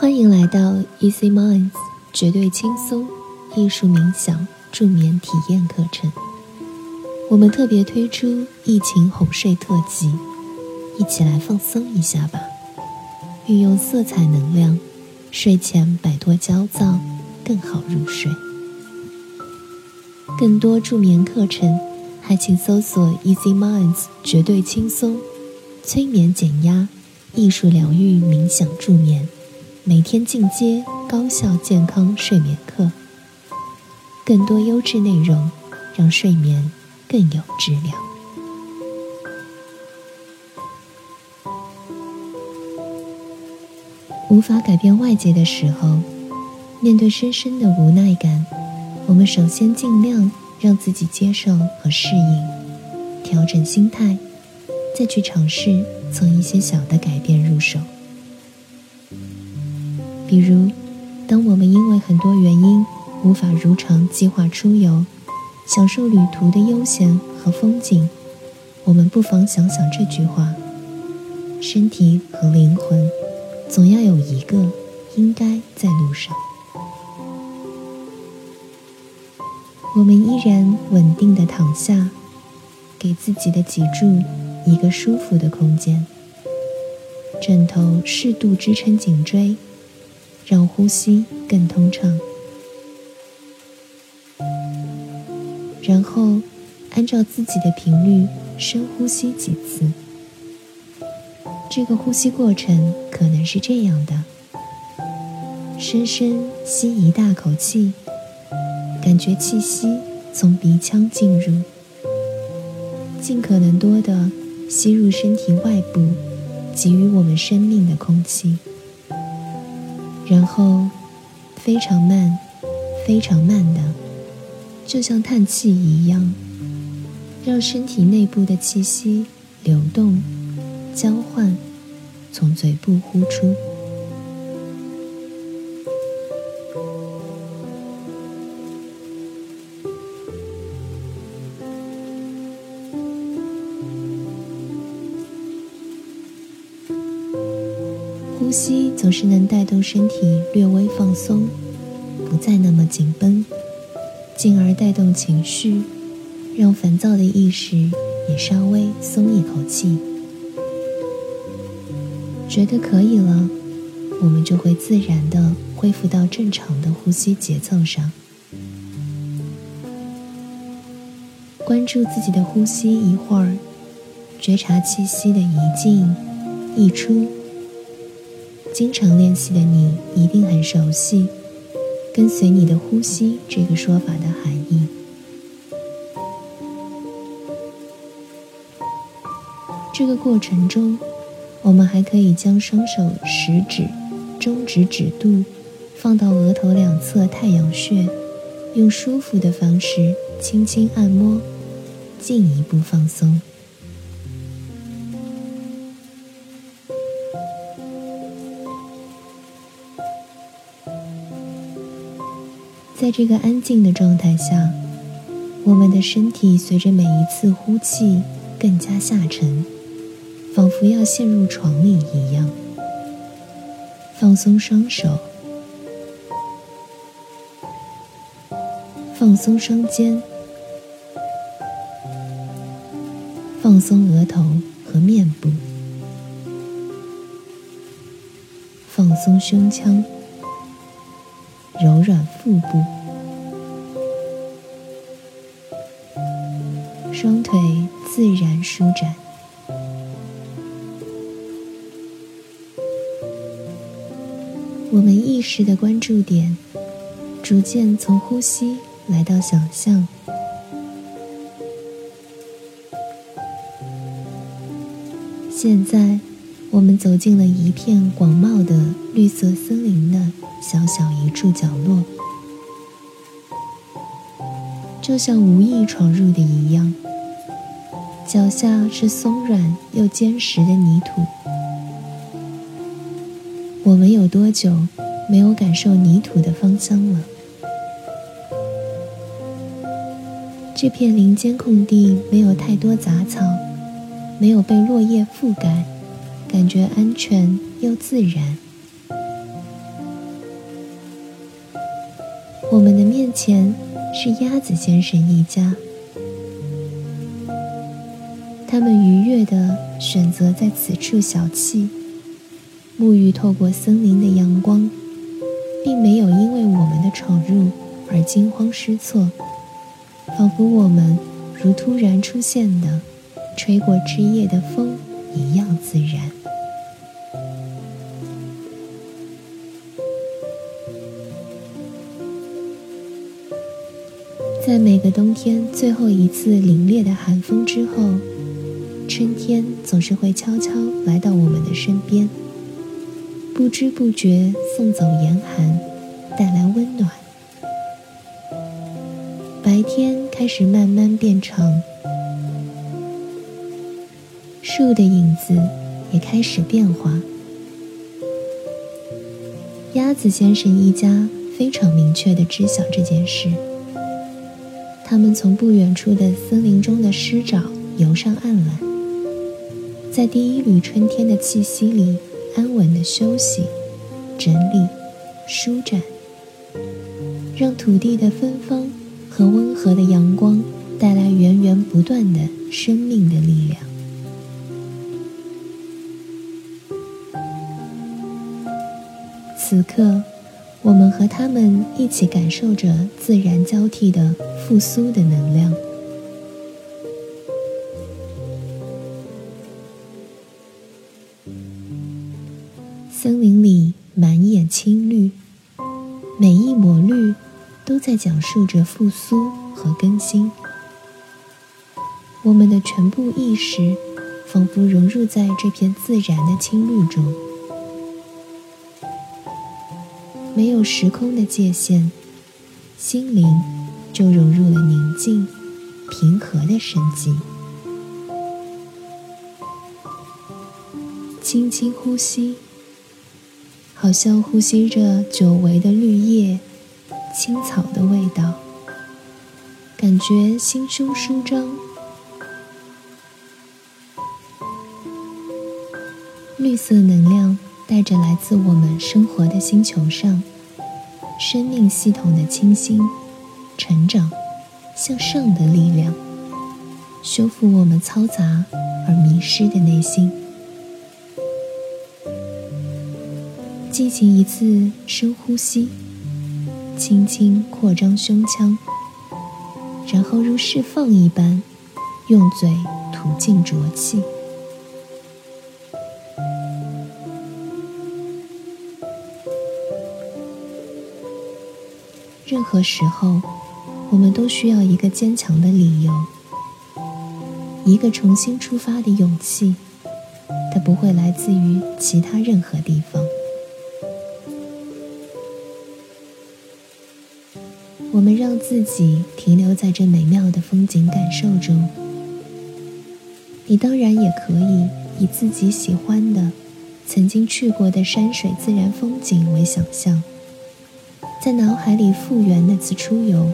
欢迎来到 Easy Minds 绝对轻松艺术冥想助眠体验课程。我们特别推出疫情哄睡特辑，一起来放松一下吧！运用色彩能量，睡前摆脱焦躁，更好入睡。更多助眠课程，还请搜索 Easy Minds 绝对轻松催眠减压艺术疗愈冥想助眠。每天进阶高效健康睡眠课，更多优质内容，让睡眠更有质量。无法改变外界的时候，面对深深的无奈感，我们首先尽量让自己接受和适应，调整心态，再去尝试从一些小的改变入手。比如，当我们因为很多原因无法如常计划出游，享受旅途的悠闲和风景，我们不妨想想这句话：身体和灵魂，总要有一个应该在路上。我们依然稳定的躺下，给自己的脊柱一个舒服的空间，枕头适度支撑颈椎。让呼吸更通畅，然后按照自己的频率深呼吸几次。这个呼吸过程可能是这样的：深深吸一大口气，感觉气息从鼻腔进入，尽可能多的吸入身体外部给予我们生命的空气。然后，非常慢，非常慢的，就像叹气一样，让身体内部的气息流动、交换，从嘴部呼出。呼吸总是能带动身体略微放松，不再那么紧绷，进而带动情绪，让烦躁的意识也稍微松一口气。觉得可以了，我们就会自然的恢复到正常的呼吸节奏上。关注自己的呼吸一会儿，觉察气息的一进一出。经常练习的你一定很熟悉“跟随你的呼吸”这个说法的含义。这个过程中，我们还可以将双手食指、中指指肚放到额头两侧太阳穴，用舒服的方式轻轻按摩，进一步放松。在这个安静的状态下，我们的身体随着每一次呼气更加下沉，仿佛要陷入床里一样。放松双手，放松双肩，放松额头和面部，放松胸腔。柔软腹部，双腿自然舒展。我们意识的关注点，逐渐从呼吸来到想象。现在，我们走进了一片广袤的绿色森林的。小小一处角落，就像无意闯入的一样。脚下是松软又坚实的泥土。我们有多久没有感受泥土的芳香了？这片林间空地没有太多杂草，没有被落叶覆盖，感觉安全又自然。我们的面前是鸭子先生一家，他们愉悦地选择在此处小憩，沐浴透过森林的阳光，并没有因为我们的闯入而惊慌失措，仿佛我们如突然出现的吹过枝叶的风一样自然。在每个冬天最后一次凛冽的寒风之后，春天总是会悄悄来到我们的身边，不知不觉送走严寒，带来温暖。白天开始慢慢变长，树的影子也开始变化。鸭子先生一家非常明确地知晓这件事。他们从不远处的森林中的湿沼游上岸来，在第一缕春天的气息里安稳的休息、整理、舒展，让土地的芬芳和温和的阳光带来源源不断的生命的力量。此刻。我们和他们一起感受着自然交替的复苏的能量。抹绿都在讲述着复苏和更新。我们的全部意识仿佛融入在这片自然的青绿中。没有时空的界限，心灵就融入了宁静、平和的生机。轻轻呼吸，好像呼吸着久违的绿叶、青草的味道，感觉心胸舒张。绿色能量。带着来自我们生活的星球上生命系统的清新、成长、向上的力量，修复我们嘈杂而迷失的内心。进行一次深呼吸，轻轻扩张胸腔，然后如释放一般，用嘴吐尽浊气。任何时候，我们都需要一个坚强的理由，一个重新出发的勇气。它不会来自于其他任何地方。我们让自己停留在这美妙的风景感受中。你当然也可以以自己喜欢的、曾经去过的山水自然风景为想象。在脑海里复原那次出游，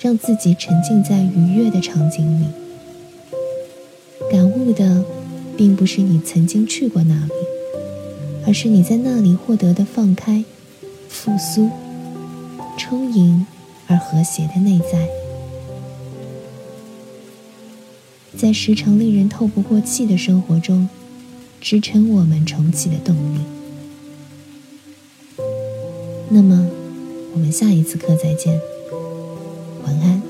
让自己沉浸在愉悦的场景里。感悟的，并不是你曾经去过那里，而是你在那里获得的放开、复苏、充盈而和谐的内在，在时常令人透不过气的生活中，支撑我们重启的动力。那么。我们下一次课再见，晚安。